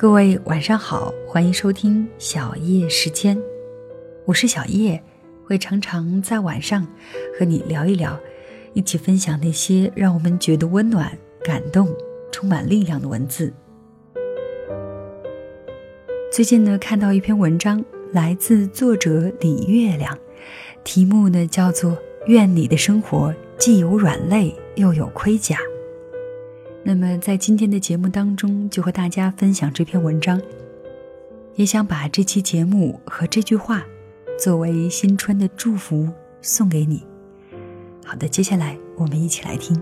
各位晚上好，欢迎收听小叶时间，我是小叶，会常常在晚上和你聊一聊，一起分享那些让我们觉得温暖、感动、充满力量的文字。最近呢，看到一篇文章，来自作者李月亮，题目呢叫做《愿你的生活既有软肋又有盔甲》。那么，在今天的节目当中，就和大家分享这篇文章，也想把这期节目和这句话，作为新春的祝福送给你。好的，接下来我们一起来听。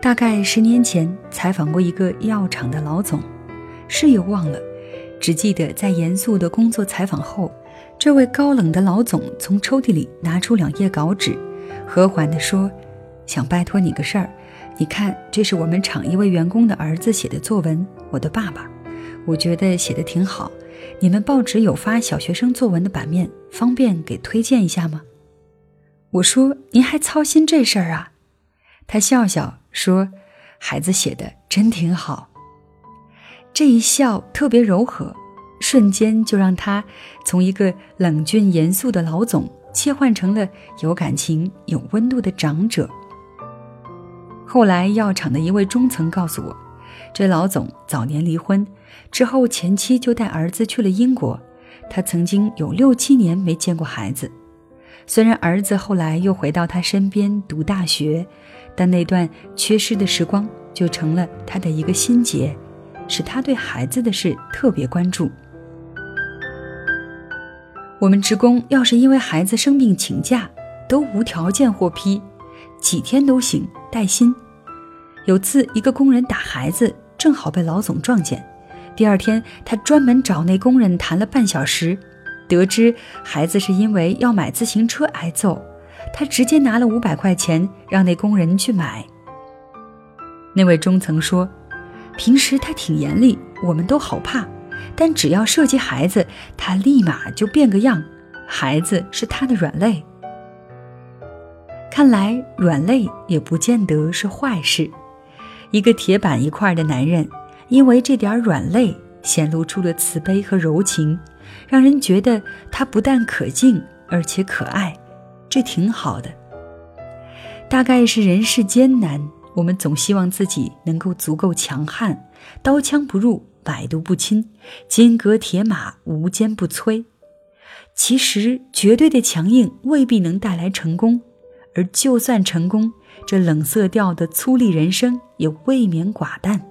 大概十年前采访过一个药厂的老总，事也忘了，只记得在严肃的工作采访后。这位高冷的老总从抽屉里拿出两页稿纸，和缓地说：“想拜托你个事儿，你看，这是我们厂一位员工的儿子写的作文，我的爸爸，我觉得写的挺好。你们报纸有发小学生作文的版面，方便给推荐一下吗？”我说：“您还操心这事儿啊？”他笑笑说：“孩子写的真挺好。”这一笑特别柔和。瞬间就让他从一个冷峻严肃的老总切换成了有感情、有温度的长者。后来，药厂的一位中层告诉我，这老总早年离婚之后，前妻就带儿子去了英国，他曾经有六七年没见过孩子。虽然儿子后来又回到他身边读大学，但那段缺失的时光就成了他的一个心结，使他对孩子的事特别关注。我们职工要是因为孩子生病请假，都无条件获批，几天都行，带薪。有次一个工人打孩子，正好被老总撞见。第二天，他专门找那工人谈了半小时，得知孩子是因为要买自行车挨揍，他直接拿了五百块钱让那工人去买。那位中层说：“平时他挺严厉，我们都好怕。”但只要涉及孩子，他立马就变个样。孩子是他的软肋。看来软肋也不见得是坏事。一个铁板一块的男人，因为这点软肋，显露出了慈悲和柔情，让人觉得他不但可敬，而且可爱，这挺好的。大概是人世艰难，我们总希望自己能够足够强悍，刀枪不入。百毒不侵，金戈铁马，无坚不摧。其实，绝对的强硬未必能带来成功，而就算成功，这冷色调的粗粝人生也未免寡淡。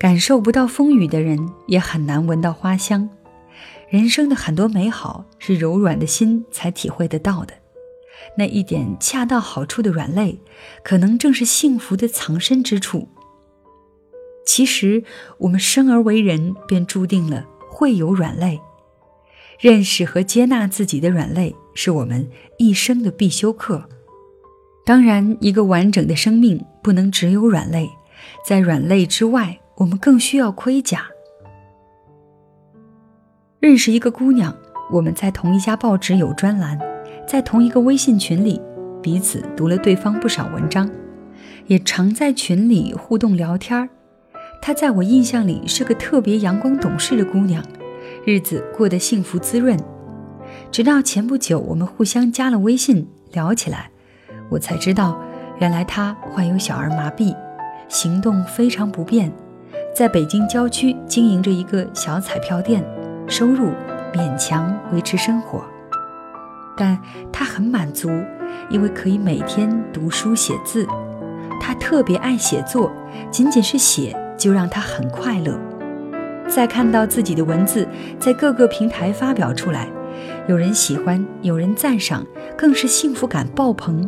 感受不到风雨的人，也很难闻到花香。人生的很多美好，是柔软的心才体会得到的。那一点恰到好处的软肋，可能正是幸福的藏身之处。其实，我们生而为人，便注定了会有软肋。认识和接纳自己的软肋，是我们一生的必修课。当然，一个完整的生命不能只有软肋，在软肋之外，我们更需要盔甲。认识一个姑娘，我们在同一家报纸有专栏，在同一个微信群里，彼此读了对方不少文章，也常在群里互动聊天儿。她在我印象里是个特别阳光懂事的姑娘，日子过得幸福滋润。直到前不久，我们互相加了微信，聊起来，我才知道，原来她患有小儿麻痹，行动非常不便，在北京郊区经营着一个小彩票店，收入勉强维持生活。但她很满足，因为可以每天读书写字。她特别爱写作，仅仅是写。就让他很快乐。再看到自己的文字在各个平台发表出来，有人喜欢，有人赞赏，更是幸福感爆棚。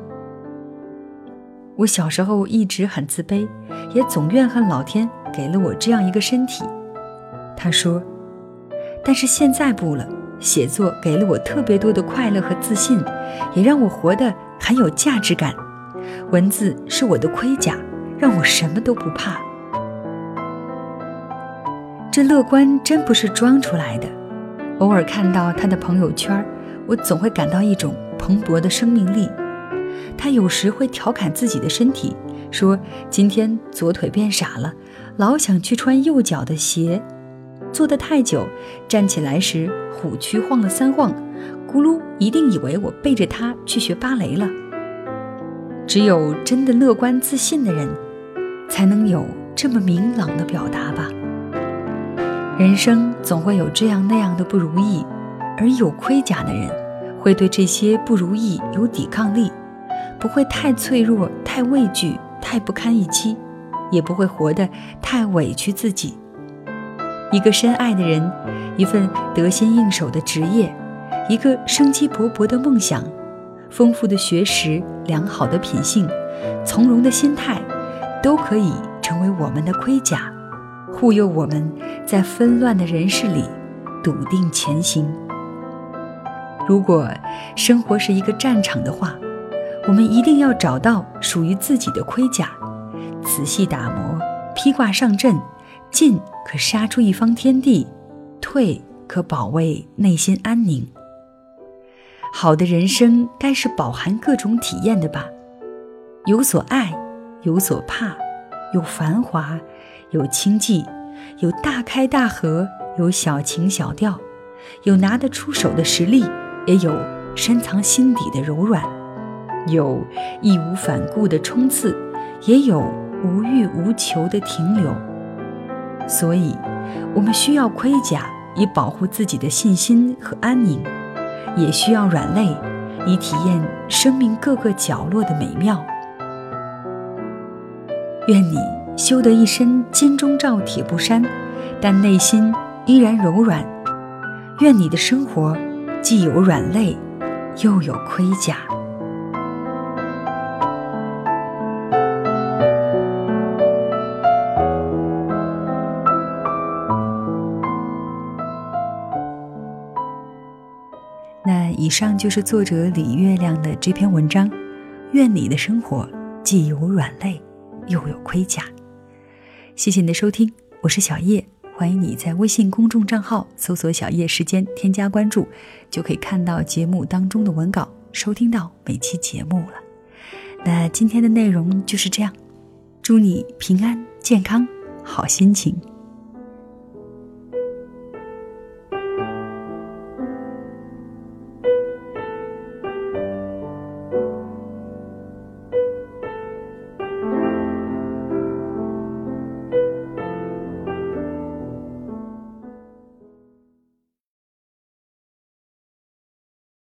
我小时候一直很自卑，也总怨恨老天给了我这样一个身体。他说：“但是现在不了，写作给了我特别多的快乐和自信，也让我活得很有价值感。文字是我的盔甲，让我什么都不怕。”这乐观真不是装出来的。偶尔看到他的朋友圈，我总会感到一种蓬勃的生命力。他有时会调侃自己的身体，说今天左腿变傻了，老想去穿右脚的鞋，坐得太久，站起来时虎躯晃了三晃，咕噜一定以为我背着他去学芭蕾了。只有真的乐观自信的人，才能有这么明朗的表达吧。人生总会有这样那样的不如意，而有盔甲的人，会对这些不如意有抵抗力，不会太脆弱、太畏惧、太不堪一击，也不会活得太委屈自己。一个深爱的人，一份得心应手的职业，一个生机勃勃的梦想。丰富的学识、良好的品性、从容的心态，都可以成为我们的盔甲，护佑我们在纷乱的人世里笃定前行。如果生活是一个战场的话，我们一定要找到属于自己的盔甲，仔细打磨，披挂上阵，进可杀出一方天地，退可保卫内心安宁。好的人生该是饱含各种体验的吧，有所爱，有所怕，有繁华，有清寂，有大开大合，有小情小调，有拿得出手的实力，也有深藏心底的柔软，有义无反顾的冲刺，也有无欲无求的停留。所以，我们需要盔甲以保护自己的信心和安宁。也需要软肋，以体验生命各个角落的美妙。愿你修得一身金钟罩铁布衫，但内心依然柔软。愿你的生活既有软肋，又有盔甲。那以上就是作者李月亮的这篇文章。愿你的生活既有软肋，又有盔甲。谢谢你的收听，我是小叶，欢迎你在微信公众账号搜索“小叶时间”，添加关注，就可以看到节目当中的文稿，收听到每期节目了。那今天的内容就是这样，祝你平安健康，好心情。